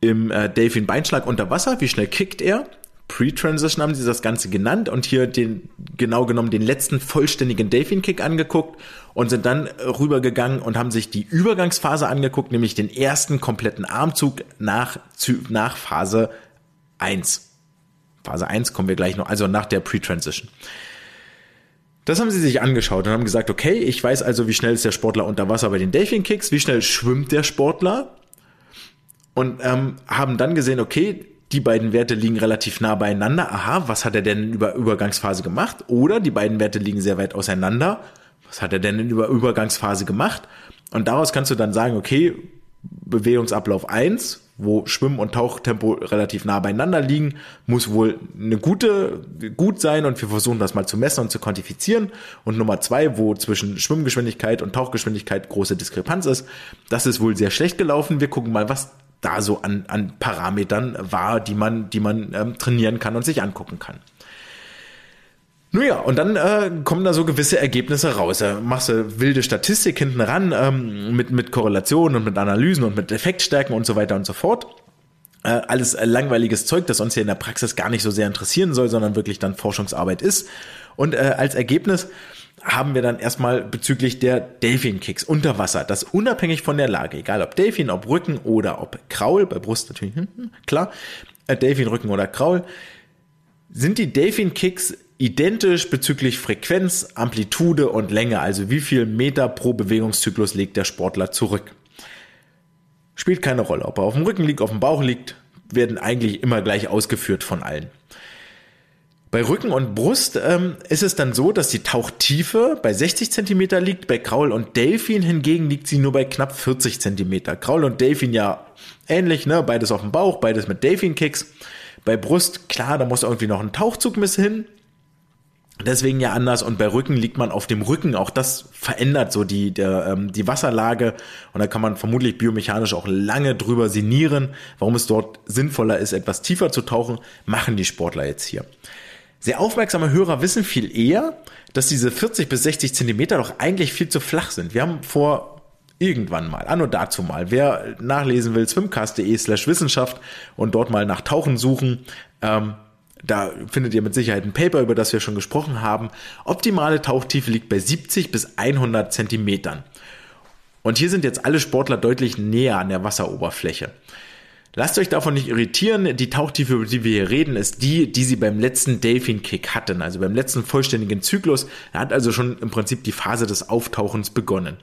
im äh, Delfin Beinschlag unter Wasser? Wie schnell kickt er? Pre-Transition haben sie das Ganze genannt und hier den, genau genommen den letzten vollständigen Delfin-Kick angeguckt und sind dann rübergegangen und haben sich die Übergangsphase angeguckt, nämlich den ersten kompletten Armzug nach, nach Phase 1. Phase 1 kommen wir gleich noch, also nach der Pre-Transition. Das haben sie sich angeschaut und haben gesagt, okay, ich weiß also, wie schnell ist der Sportler unter Wasser bei den Delfin-Kicks, wie schnell schwimmt der Sportler und ähm, haben dann gesehen, okay, die beiden Werte liegen relativ nah beieinander. Aha, was hat er denn über Übergangsphase gemacht? Oder die beiden Werte liegen sehr weit auseinander. Was hat er denn in über Übergangsphase gemacht? Und daraus kannst du dann sagen, okay, Bewegungsablauf 1, wo Schwimmen- und Tauchtempo relativ nah beieinander liegen, muss wohl eine gute, gut sein und wir versuchen das mal zu messen und zu quantifizieren. Und Nummer zwei, wo zwischen Schwimmgeschwindigkeit und Tauchgeschwindigkeit große Diskrepanz ist, das ist wohl sehr schlecht gelaufen. Wir gucken mal, was da so an, an Parametern war, die man, die man ähm, trainieren kann und sich angucken kann. Nun ja, und dann äh, kommen da so gewisse Ergebnisse raus. Da machst du wilde Statistik hinten ran ähm, mit, mit Korrelationen und mit Analysen und mit Effektstärken und so weiter und so fort. Äh, alles äh, langweiliges Zeug, das uns hier in der Praxis gar nicht so sehr interessieren soll, sondern wirklich dann Forschungsarbeit ist. Und äh, als Ergebnis haben wir dann erstmal bezüglich der Delfin-Kicks unter Wasser, das unabhängig von der Lage, egal ob Delfin, ob Rücken oder ob Kraul, bei Brust natürlich, hm, hm, klar, äh, Delfin, Rücken oder Kraul, sind die Delfin-Kicks identisch bezüglich Frequenz, Amplitude und Länge, also wie viel Meter pro Bewegungszyklus legt der Sportler zurück. Spielt keine Rolle, ob er auf dem Rücken liegt, auf dem Bauch liegt, werden eigentlich immer gleich ausgeführt von allen. Bei Rücken und Brust ähm, ist es dann so, dass die Tauchtiefe bei 60 Zentimeter liegt, bei Kraul und Delfin hingegen liegt sie nur bei knapp 40 Zentimeter. Kraul und Delfin ja ähnlich, ne? beides auf dem Bauch, beides mit Delfin-Kicks. Bei Brust, klar, da muss irgendwie noch ein Tauchzug miss hin. Deswegen ja anders und bei Rücken liegt man auf dem Rücken. Auch das verändert so die, der, ähm, die Wasserlage und da kann man vermutlich biomechanisch auch lange drüber sinnieren, warum es dort sinnvoller ist, etwas tiefer zu tauchen, machen die Sportler jetzt hier. Sehr aufmerksame Hörer wissen viel eher, dass diese 40 bis 60 Zentimeter doch eigentlich viel zu flach sind. Wir haben vor irgendwann mal, anno dazu mal, wer nachlesen will, swimcast.de slash Wissenschaft und dort mal nach Tauchen suchen, ähm, da findet ihr mit Sicherheit ein Paper, über das wir schon gesprochen haben. Optimale Tauchtiefe liegt bei 70 bis 100 Zentimetern. Und hier sind jetzt alle Sportler deutlich näher an der Wasseroberfläche. Lasst euch davon nicht irritieren. Die Tauchtiefe, über die wir hier reden, ist die, die sie beim letzten Delfin-Kick hatten, also beim letzten vollständigen Zyklus. Er hat also schon im Prinzip die Phase des Auftauchens begonnen.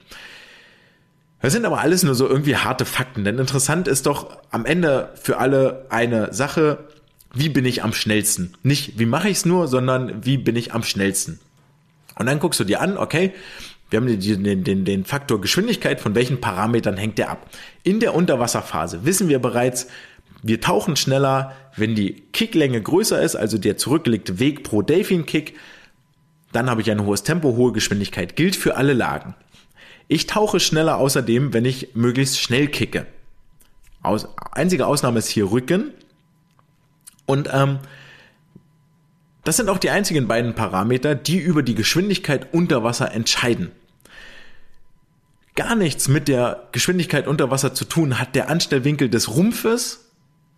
Das sind aber alles nur so irgendwie harte Fakten, denn interessant ist doch am Ende für alle eine Sache. wie bin ich am schnellsten? Nicht, wie mache ich es nur, sondern wie bin ich am schnellsten? Und dann guckst du dir an, okay, wir haben den, den, den Faktor Geschwindigkeit, von welchen Parametern hängt der ab? In der Unterwasserphase wissen wir bereits, wir tauchen schneller, wenn die Kicklänge größer ist, also der zurückgelegte Weg pro Delfin-Kick. Dann habe ich ein hohes Tempo, hohe Geschwindigkeit. Gilt für alle Lagen. Ich tauche schneller außerdem, wenn ich möglichst schnell kicke. Aus, einzige Ausnahme ist hier Rücken. Und ähm, das sind auch die einzigen beiden Parameter, die über die Geschwindigkeit unter Wasser entscheiden. Gar nichts mit der Geschwindigkeit unter Wasser zu tun hat der Anstellwinkel des Rumpfes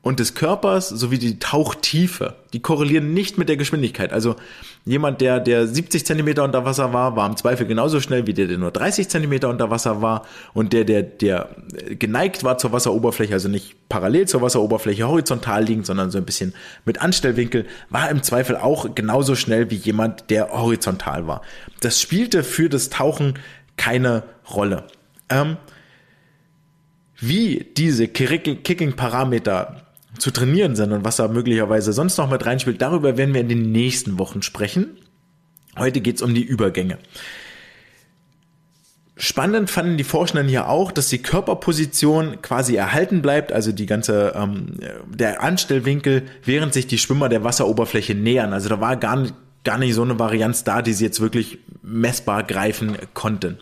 und des Körpers sowie die Tauchtiefe. Die korrelieren nicht mit der Geschwindigkeit. Also jemand, der, der 70 Zentimeter unter Wasser war, war im Zweifel genauso schnell wie der, der nur 30 Zentimeter unter Wasser war. Und der, der, der geneigt war zur Wasseroberfläche, also nicht parallel zur Wasseroberfläche horizontal liegend, sondern so ein bisschen mit Anstellwinkel, war im Zweifel auch genauso schnell wie jemand, der horizontal war. Das spielte für das Tauchen keine Rolle. Ähm, wie diese Kicking-Parameter zu trainieren sind und was da möglicherweise sonst noch mit reinspielt, darüber werden wir in den nächsten Wochen sprechen. Heute geht's um die Übergänge. Spannend fanden die Forscher hier auch, dass die Körperposition quasi erhalten bleibt, also die ganze ähm, der Anstellwinkel, während sich die Schwimmer der Wasseroberfläche nähern. Also da war gar gar nicht so eine Varianz da, die sie jetzt wirklich messbar greifen konnten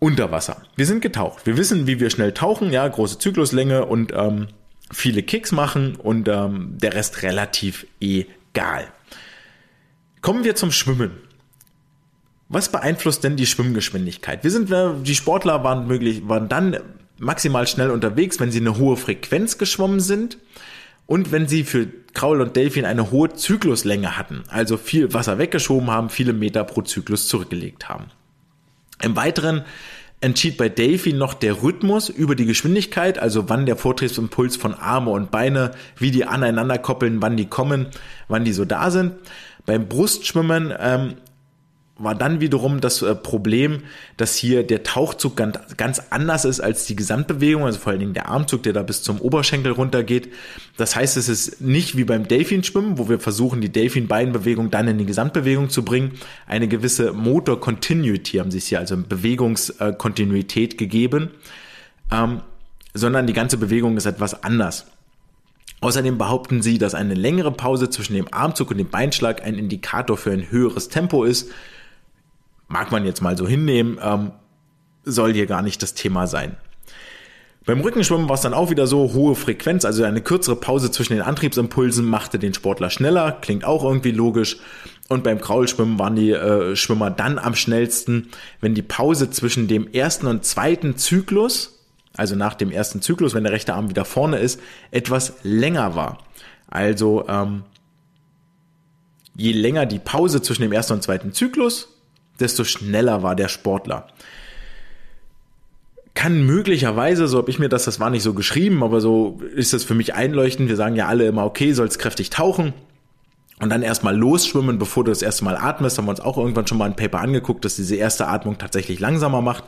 unter Wasser. Wir sind getaucht. Wir wissen, wie wir schnell tauchen, ja, große Zykluslänge und ähm, viele Kicks machen und ähm, der Rest relativ egal. Kommen wir zum Schwimmen. Was beeinflusst denn die Schwimmgeschwindigkeit? Wir sind, die Sportler waren möglich, waren dann maximal schnell unterwegs, wenn sie eine hohe Frequenz geschwommen sind und wenn sie für Kraul und Delfin eine hohe Zykluslänge hatten, also viel Wasser weggeschoben haben, viele Meter pro Zyklus zurückgelegt haben. Im Weiteren entschied bei Delphi noch der Rhythmus über die Geschwindigkeit, also wann der Vortriebsimpuls von Arme und Beine, wie die aneinander koppeln, wann die kommen, wann die so da sind. Beim Brustschwimmen ähm, war dann wiederum das äh, Problem, dass hier der Tauchzug ganz, anders ist als die Gesamtbewegung, also vor allen Dingen der Armzug, der da bis zum Oberschenkel runtergeht. Das heißt, es ist nicht wie beim Delfinschwimmen, wo wir versuchen, die Delfin-Beinbewegung dann in die Gesamtbewegung zu bringen. Eine gewisse Motor Continuity haben sich hier, also Bewegungskontinuität gegeben, ähm, sondern die ganze Bewegung ist etwas anders. Außerdem behaupten sie, dass eine längere Pause zwischen dem Armzug und dem Beinschlag ein Indikator für ein höheres Tempo ist mag man jetzt mal so hinnehmen, ähm, soll hier gar nicht das Thema sein. Beim Rückenschwimmen war es dann auch wieder so, hohe Frequenz, also eine kürzere Pause zwischen den Antriebsimpulsen machte den Sportler schneller, klingt auch irgendwie logisch. Und beim Kraulschwimmen waren die äh, Schwimmer dann am schnellsten, wenn die Pause zwischen dem ersten und zweiten Zyklus, also nach dem ersten Zyklus, wenn der rechte Arm wieder vorne ist, etwas länger war. Also ähm, je länger die Pause zwischen dem ersten und zweiten Zyklus, desto schneller war der Sportler. Kann möglicherweise, so habe ich mir das, das war nicht so geschrieben, aber so ist das für mich einleuchtend. Wir sagen ja alle immer, okay, sollst kräftig tauchen und dann erstmal losschwimmen, bevor du das erste Mal atmest. Haben wir uns auch irgendwann schon mal ein Paper angeguckt, dass diese erste Atmung tatsächlich langsamer macht,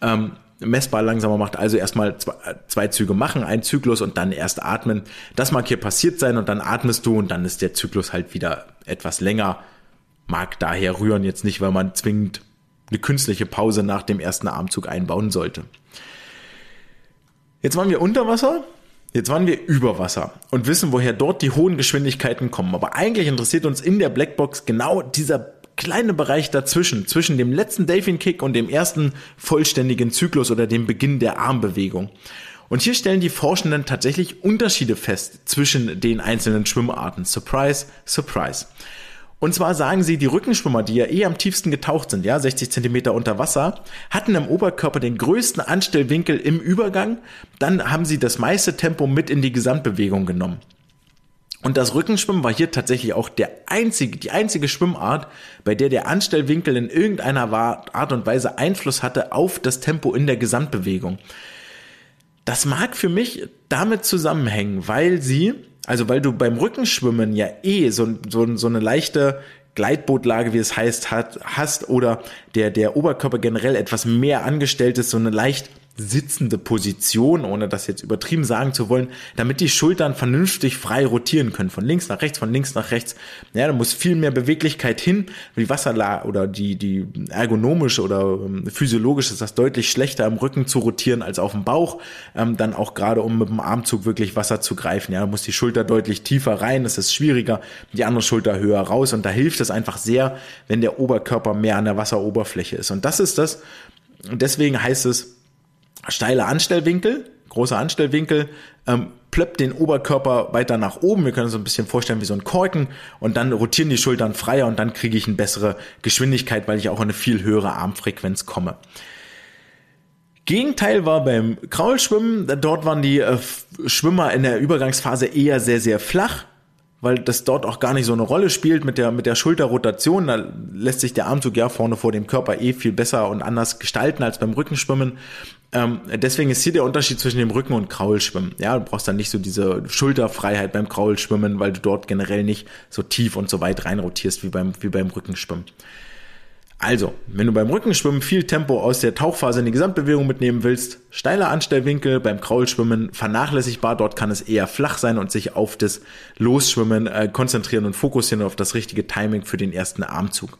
ähm, messbar langsamer macht. Also erstmal zwei, zwei Züge machen, ein Zyklus und dann erst atmen. Das mag hier passiert sein und dann atmest du und dann ist der Zyklus halt wieder etwas länger mag daher rühren jetzt nicht, weil man zwingend eine künstliche Pause nach dem ersten Armzug einbauen sollte. Jetzt waren wir unter Wasser, jetzt waren wir über Wasser und wissen, woher dort die hohen Geschwindigkeiten kommen. Aber eigentlich interessiert uns in der Blackbox genau dieser kleine Bereich dazwischen, zwischen dem letzten Delfin Kick und dem ersten vollständigen Zyklus oder dem Beginn der Armbewegung. Und hier stellen die Forschenden tatsächlich Unterschiede fest zwischen den einzelnen Schwimmarten. Surprise, surprise. Und zwar sagen sie, die Rückenschwimmer, die ja eh am tiefsten getaucht sind, ja, 60 Zentimeter unter Wasser, hatten im Oberkörper den größten Anstellwinkel im Übergang. Dann haben sie das meiste Tempo mit in die Gesamtbewegung genommen. Und das Rückenschwimmen war hier tatsächlich auch der einzige, die einzige Schwimmart, bei der der Anstellwinkel in irgendeiner Art und Weise Einfluss hatte auf das Tempo in der Gesamtbewegung. Das mag für mich damit zusammenhängen, weil sie also weil du beim Rückenschwimmen ja eh so, so, so eine leichte Gleitbootlage, wie es heißt, hat, hast oder der, der Oberkörper generell etwas mehr angestellt ist, so eine leicht sitzende Position, ohne das jetzt übertrieben sagen zu wollen, damit die Schultern vernünftig frei rotieren können, von links nach rechts, von links nach rechts. Ja, da muss viel mehr Beweglichkeit hin. Die Wasserlage oder die, die ergonomisch oder ähm, physiologisch ist das deutlich schlechter im Rücken zu rotieren als auf dem Bauch. Ähm, dann auch gerade um mit dem Armzug wirklich Wasser zu greifen. Ja, da muss die Schulter deutlich tiefer rein, es ist schwieriger, die andere Schulter höher raus und da hilft es einfach sehr, wenn der Oberkörper mehr an der Wasseroberfläche ist. Und das ist das, und deswegen heißt es, steile Anstellwinkel, großer Anstellwinkel, ähm, plöppt den Oberkörper weiter nach oben. Wir können uns ein bisschen vorstellen wie so ein Korken und dann rotieren die Schultern freier und dann kriege ich eine bessere Geschwindigkeit, weil ich auch eine viel höhere Armfrequenz komme. Gegenteil war beim Kraulschwimmen. Dort waren die äh, Schwimmer in der Übergangsphase eher sehr, sehr flach weil das dort auch gar nicht so eine Rolle spielt mit der, mit der Schulterrotation. Da lässt sich der Armzug ja vorne vor dem Körper eh viel besser und anders gestalten als beim Rückenschwimmen. Ähm, deswegen ist hier der Unterschied zwischen dem Rücken- und Kraulschwimmen. Ja, du brauchst dann nicht so diese Schulterfreiheit beim Kraulschwimmen, weil du dort generell nicht so tief und so weit reinrotierst wie beim, wie beim Rückenschwimmen. Also, wenn du beim Rückenschwimmen viel Tempo aus der Tauchphase in die Gesamtbewegung mitnehmen willst, steiler Anstellwinkel, beim Kraulschwimmen vernachlässigbar, dort kann es eher flach sein und sich auf das Losschwimmen äh, konzentrieren und fokussieren auf das richtige Timing für den ersten Armzug.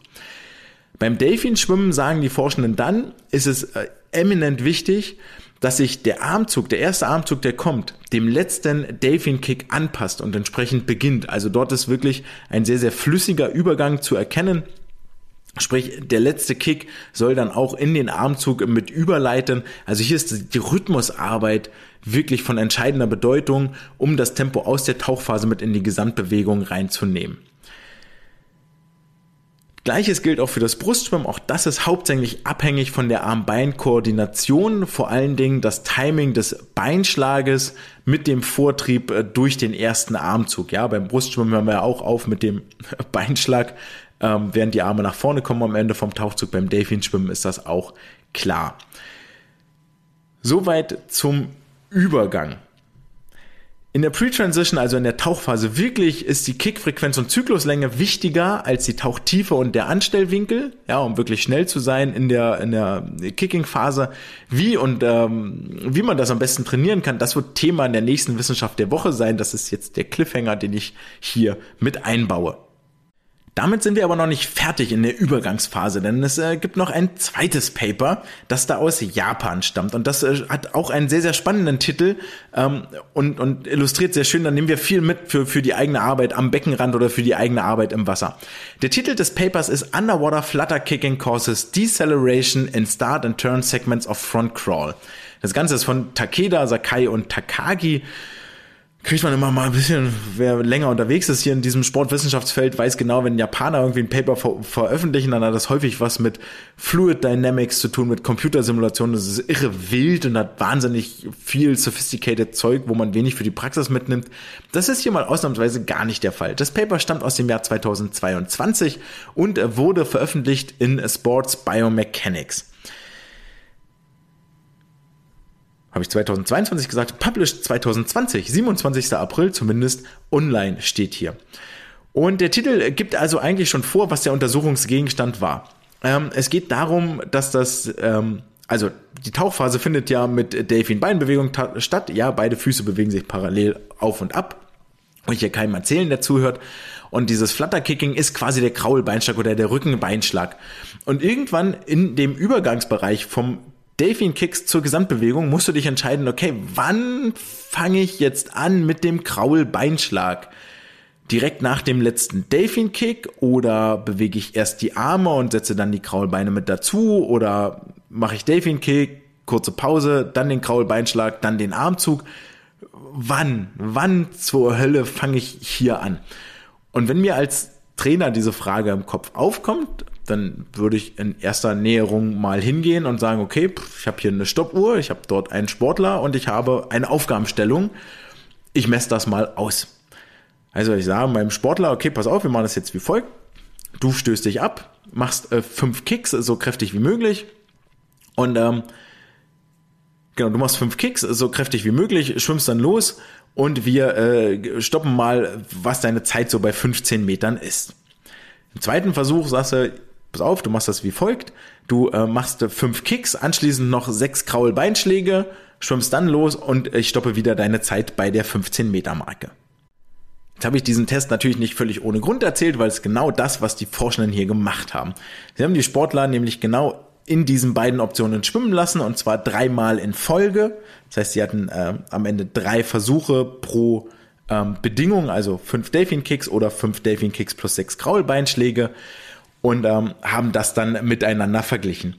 Beim Delfinschwimmen sagen die Forschenden dann, ist es äh, eminent wichtig, dass sich der Armzug, der erste Armzug, der kommt, dem letzten Delfin-Kick anpasst und entsprechend beginnt. Also dort ist wirklich ein sehr, sehr flüssiger Übergang zu erkennen Sprich, der letzte Kick soll dann auch in den Armzug mit überleiten. Also hier ist die Rhythmusarbeit wirklich von entscheidender Bedeutung, um das Tempo aus der Tauchphase mit in die Gesamtbewegung reinzunehmen. Gleiches gilt auch für das Brustschwimmen. Auch das ist hauptsächlich abhängig von der Arm-Bein-Koordination. Vor allen Dingen das Timing des Beinschlages mit dem Vortrieb äh, durch den ersten Armzug. Ja, beim Brustschwimmen hören wir auch auf mit dem Beinschlag ähm, während die Arme nach vorne kommen am Ende vom Tauchzug. Beim Delfinschwimmen ist das auch klar. Soweit zum Übergang. In der Pre-Transition, also in der Tauchphase, wirklich ist die Kickfrequenz und Zykluslänge wichtiger als die Tauchtiefe und der Anstellwinkel, ja, um wirklich schnell zu sein in der, in der Kicking-Phase. Wie und ähm, wie man das am besten trainieren kann, das wird Thema in der nächsten Wissenschaft der Woche sein. Das ist jetzt der Cliffhanger, den ich hier mit einbaue. Damit sind wir aber noch nicht fertig in der Übergangsphase, denn es äh, gibt noch ein zweites Paper, das da aus Japan stammt. Und das äh, hat auch einen sehr, sehr spannenden Titel ähm, und, und illustriert sehr schön, da nehmen wir viel mit für, für die eigene Arbeit am Beckenrand oder für die eigene Arbeit im Wasser. Der Titel des Papers ist Underwater Flutter Kicking Causes Deceleration in Start and Turn Segments of Front Crawl. Das Ganze ist von Takeda, Sakai und Takagi kriegt man immer mal ein bisschen, wer länger unterwegs ist hier in diesem Sportwissenschaftsfeld, weiß genau, wenn Japaner irgendwie ein Paper ver veröffentlichen, dann hat das häufig was mit Fluid Dynamics zu tun, mit Computersimulationen. Das ist irre wild und hat wahnsinnig viel sophisticated Zeug, wo man wenig für die Praxis mitnimmt. Das ist hier mal ausnahmsweise gar nicht der Fall. Das Paper stammt aus dem Jahr 2022 und wurde veröffentlicht in Sports Biomechanics. Habe ich 2022 gesagt, published 2020, 27. April zumindest, online steht hier. Und der Titel gibt also eigentlich schon vor, was der Untersuchungsgegenstand war. Ähm, es geht darum, dass das, ähm, also die Tauchphase findet ja mit Delfin-Beinbewegung statt. Ja, beide Füße bewegen sich parallel auf und ab. Und hier keinem erzählen, der zuhört. Und dieses Flutterkicking ist quasi der Kraulbeinschlag oder der Rückenbeinschlag. Und irgendwann in dem Übergangsbereich vom Delfin Kicks zur Gesamtbewegung musst du dich entscheiden, okay, wann fange ich jetzt an mit dem Kraulbeinschlag? Direkt nach dem letzten Delfin Kick oder bewege ich erst die Arme und setze dann die Kraulbeine mit dazu oder mache ich Delfin Kick, kurze Pause, dann den Kraulbeinschlag, dann den Armzug? Wann, wann zur Hölle fange ich hier an? Und wenn mir als Trainer diese Frage im Kopf aufkommt, dann würde ich in erster Näherung mal hingehen und sagen, okay, ich habe hier eine Stoppuhr, ich habe dort einen Sportler und ich habe eine Aufgabenstellung. Ich messe das mal aus. Also ich sage meinem Sportler, okay, pass auf, wir machen das jetzt wie folgt. Du stößt dich ab, machst äh, fünf Kicks, so kräftig wie möglich. Und ähm, genau, du machst fünf Kicks, so kräftig wie möglich, schwimmst dann los und wir äh, stoppen mal, was deine Zeit so bei 15 Metern ist. Im zweiten Versuch sagst du, pass auf, du machst das wie folgt. Du äh, machst fünf Kicks, anschließend noch sechs Kraulbeinschläge, schwimmst dann los und ich stoppe wieder deine Zeit bei der 15 Meter Marke. Jetzt habe ich diesen Test natürlich nicht völlig ohne Grund erzählt, weil es genau das, was die Forschenden hier gemacht haben. Sie haben die Sportler nämlich genau in diesen beiden Optionen schwimmen lassen und zwar dreimal in Folge. Das heißt, sie hatten äh, am Ende drei Versuche pro ähm, Bedingung, also fünf Delfin Kicks oder fünf Delfin Kicks plus sechs Kraulbeinschläge und ähm, haben das dann miteinander verglichen.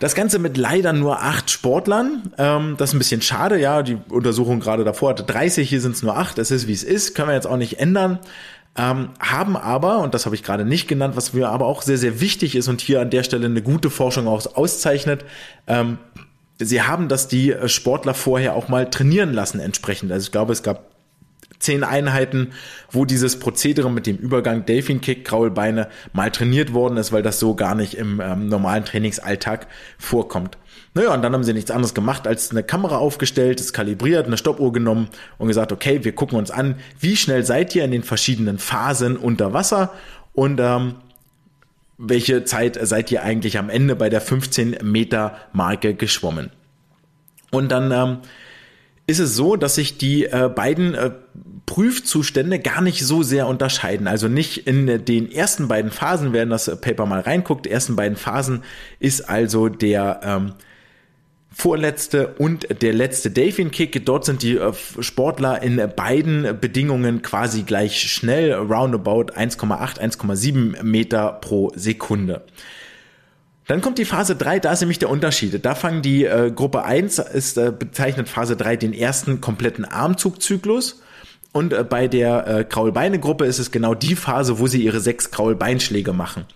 Das Ganze mit leider nur acht Sportlern. Ähm, das ist ein bisschen schade, ja. Die Untersuchung gerade davor hatte 30, hier sind es nur acht. Das ist, wie es ist. Können wir jetzt auch nicht ändern. Ähm, haben aber, und das habe ich gerade nicht genannt, was mir aber auch sehr, sehr wichtig ist und hier an der Stelle eine gute Forschung auch auszeichnet, ähm, sie haben das die Sportler vorher auch mal trainieren lassen entsprechend. Also ich glaube, es gab zehn Einheiten, wo dieses Prozedere mit dem Übergang Delfin Kick, Kraulbeine mal trainiert worden ist, weil das so gar nicht im ähm, normalen Trainingsalltag vorkommt. Naja, und dann haben sie nichts anderes gemacht, als eine Kamera aufgestellt, es kalibriert, eine Stoppuhr genommen und gesagt, okay, wir gucken uns an, wie schnell seid ihr in den verschiedenen Phasen unter Wasser und ähm, welche Zeit seid ihr eigentlich am Ende bei der 15 Meter Marke geschwommen. Und dann ähm, ist es so, dass sich die äh, beiden äh, Prüfzustände gar nicht so sehr unterscheiden. Also nicht in den ersten beiden Phasen, wenn das Paper mal reinguckt, ersten beiden Phasen ist also der ähm, vorletzte und der letzte Delfin Kick. Dort sind die äh, Sportler in beiden Bedingungen quasi gleich schnell, roundabout 1,8, 1,7 Meter pro Sekunde. Dann kommt die Phase 3, da ist nämlich der Unterschied. Da fangen die äh, Gruppe 1, ist äh, bezeichnet Phase 3 den ersten kompletten Armzugzyklus. Und äh, bei der äh, Kraulbeine-Gruppe ist es genau die Phase, wo sie ihre sechs Kraulbeinschläge machen.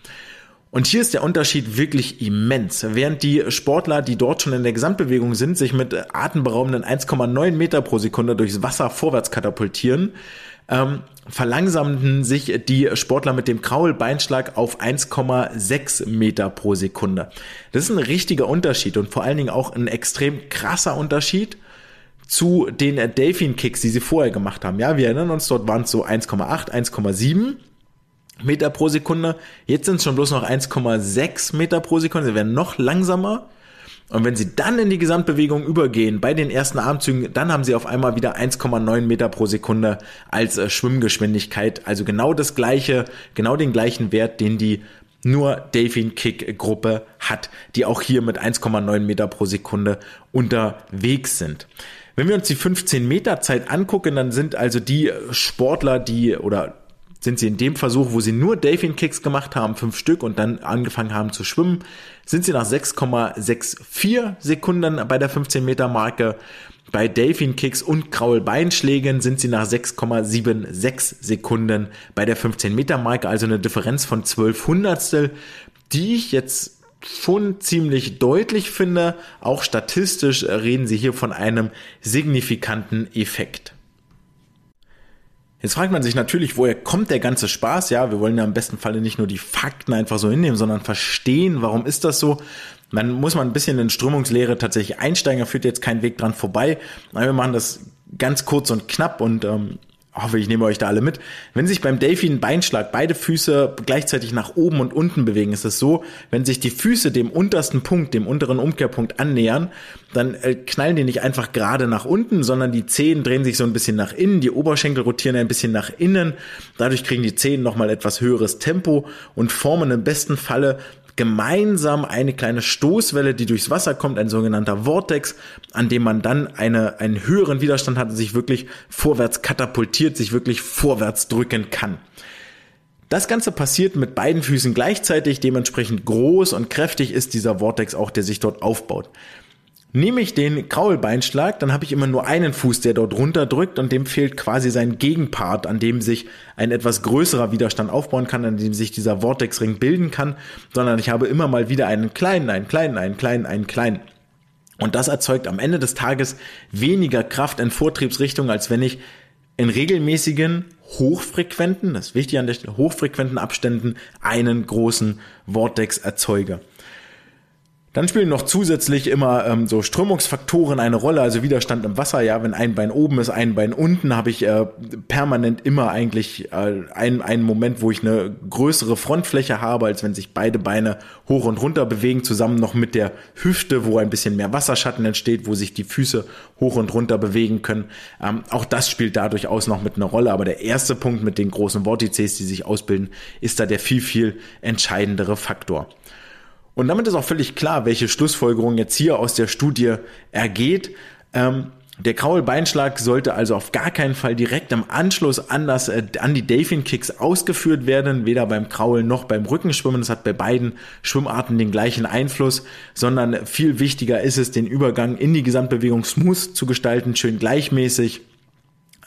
Und hier ist der Unterschied wirklich immens. Während die Sportler, die dort schon in der Gesamtbewegung sind, sich mit atemberaubenden 1,9 Meter pro Sekunde durchs Wasser vorwärts katapultieren, ähm, verlangsamten sich die Sportler mit dem Kraulbeinschlag auf 1,6 Meter pro Sekunde. Das ist ein richtiger Unterschied und vor allen Dingen auch ein extrem krasser Unterschied zu den Delfin Kicks, die sie vorher gemacht haben. Ja, wir erinnern uns, dort waren es so 1,8, 1,7 Meter pro Sekunde. Jetzt sind es schon bloß noch 1,6 Meter pro Sekunde. Sie werden noch langsamer. Und wenn sie dann in die Gesamtbewegung übergehen, bei den ersten Armzügen, dann haben sie auf einmal wieder 1,9 Meter pro Sekunde als äh, Schwimmgeschwindigkeit. Also genau das gleiche, genau den gleichen Wert, den die nur Delfin Kick Gruppe hat, die auch hier mit 1,9 Meter pro Sekunde unterwegs sind. Wenn wir uns die 15 Meter Zeit angucken, dann sind also die Sportler, die oder sind sie in dem Versuch, wo sie nur Delfin Kicks gemacht haben, fünf Stück und dann angefangen haben zu schwimmen, sind sie nach 6,64 Sekunden bei der 15 Meter Marke. Bei Delfin Kicks und Kraulbeinschlägen sind sie nach 6,76 Sekunden bei der 15 Meter Marke, also eine Differenz von 12 Hundertstel, die ich jetzt schon ziemlich deutlich finde. Auch statistisch reden sie hier von einem signifikanten Effekt. Jetzt fragt man sich natürlich, woher kommt der ganze Spaß? Ja, wir wollen ja im besten Falle nicht nur die Fakten einfach so hinnehmen, sondern verstehen, warum ist das so? Dann muss man ein bisschen in Strömungslehre tatsächlich einsteigen, da führt jetzt kein Weg dran vorbei. Wir machen das ganz kurz und knapp und ähm, hoffe, ich nehme euch da alle mit. Wenn sich beim Delfin Beinschlag beide Füße gleichzeitig nach oben und unten bewegen, ist es so, wenn sich die Füße dem untersten Punkt, dem unteren Umkehrpunkt annähern, dann äh, knallen die nicht einfach gerade nach unten, sondern die Zehen drehen sich so ein bisschen nach innen, die Oberschenkel rotieren ein bisschen nach innen. Dadurch kriegen die Zehen nochmal etwas höheres Tempo und formen im besten Falle gemeinsam eine kleine Stoßwelle, die durchs Wasser kommt, ein sogenannter Vortex, an dem man dann eine, einen höheren Widerstand hat und sich wirklich vorwärts katapultiert, sich wirklich vorwärts drücken kann. Das Ganze passiert mit beiden Füßen gleichzeitig, dementsprechend groß und kräftig ist dieser Vortex auch, der sich dort aufbaut. Nehme ich den Kraulbeinschlag, dann habe ich immer nur einen Fuß, der dort runterdrückt und dem fehlt quasi sein Gegenpart, an dem sich ein etwas größerer Widerstand aufbauen kann, an dem sich dieser Vortexring bilden kann, sondern ich habe immer mal wieder einen kleinen, einen kleinen, einen kleinen, einen kleinen. Und das erzeugt am Ende des Tages weniger Kraft in Vortriebsrichtung, als wenn ich in regelmäßigen, hochfrequenten, das ist wichtig an der Stelle, hochfrequenten Abständen einen großen Vortex erzeuge. Dann spielen noch zusätzlich immer ähm, so Strömungsfaktoren eine Rolle, also Widerstand im Wasser. Ja, wenn ein Bein oben ist, ein Bein unten, habe ich äh, permanent immer eigentlich äh, einen, einen Moment, wo ich eine größere Frontfläche habe, als wenn sich beide Beine hoch und runter bewegen, zusammen noch mit der Hüfte, wo ein bisschen mehr Wasserschatten entsteht, wo sich die Füße hoch und runter bewegen können. Ähm, auch das spielt da durchaus noch mit einer Rolle. Aber der erste Punkt mit den großen Vortices, die sich ausbilden, ist da der viel, viel entscheidendere Faktor. Und damit ist auch völlig klar, welche Schlussfolgerung jetzt hier aus der Studie ergeht. Ähm, der Kraulbeinschlag sollte also auf gar keinen Fall direkt im Anschluss an, das, äh, an die Delfin Kicks ausgeführt werden, weder beim Kraulen noch beim Rückenschwimmen. Das hat bei beiden Schwimmarten den gleichen Einfluss, sondern viel wichtiger ist es, den Übergang in die Gesamtbewegung smooth zu gestalten, schön gleichmäßig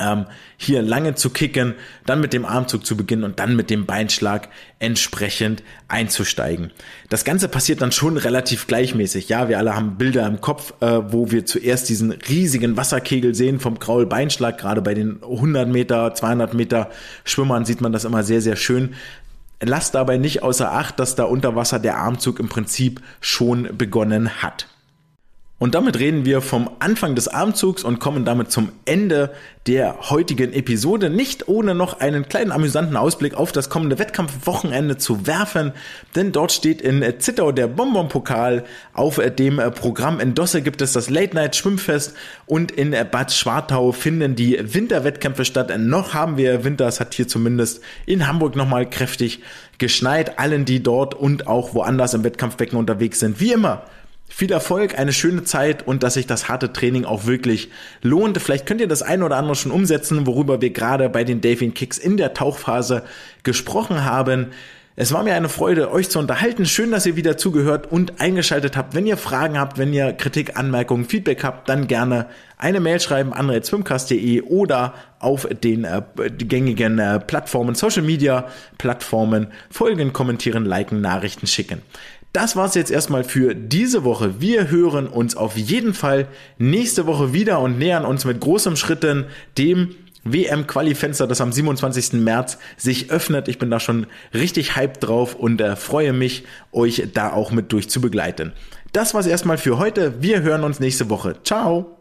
ähm, hier lange zu kicken, dann mit dem Armzug zu beginnen und dann mit dem Beinschlag entsprechend einzusteigen. Das Ganze passiert dann schon relativ gleichmäßig. Ja, wir alle haben Bilder im Kopf, äh, wo wir zuerst diesen riesigen Wasserkegel sehen vom Kraul-Beinschlag. Gerade bei den 100 Meter, 200 Meter Schwimmern sieht man das immer sehr, sehr schön. Lasst dabei nicht außer Acht, dass da unter Wasser der Armzug im Prinzip schon begonnen hat. Und damit reden wir vom Anfang des Armzugs und kommen damit zum Ende der heutigen Episode. Nicht ohne noch einen kleinen amüsanten Ausblick auf das kommende Wettkampfwochenende zu werfen, denn dort steht in Zittau der Bonbon-Pokal. Auf dem Programm in Dosse gibt es das Late Night Schwimmfest und in Bad Schwartau finden die Winterwettkämpfe statt. Noch haben wir Winter, es hat hier zumindest in Hamburg nochmal kräftig geschneit. Allen, die dort und auch woanders im Wettkampfbecken unterwegs sind, wie immer viel Erfolg, eine schöne Zeit und dass sich das harte Training auch wirklich lohnt. Vielleicht könnt ihr das ein oder andere schon umsetzen, worüber wir gerade bei den Delfin Kicks in der Tauchphase gesprochen haben. Es war mir eine Freude, euch zu unterhalten. Schön, dass ihr wieder zugehört und eingeschaltet habt. Wenn ihr Fragen habt, wenn ihr Kritik, Anmerkungen, Feedback habt, dann gerne eine Mail schreiben an redswimcast.de oder auf den äh, gängigen äh, Plattformen, Social Media Plattformen folgen, kommentieren, liken, Nachrichten schicken. Das war's jetzt erstmal für diese Woche. Wir hören uns auf jeden Fall nächste Woche wieder und nähern uns mit großem Schritten dem WM-Quali-Fenster, das am 27. März sich öffnet. Ich bin da schon richtig hyped drauf und äh, freue mich, euch da auch mit durch zu begleiten. Das war's erstmal für heute. Wir hören uns nächste Woche. Ciao!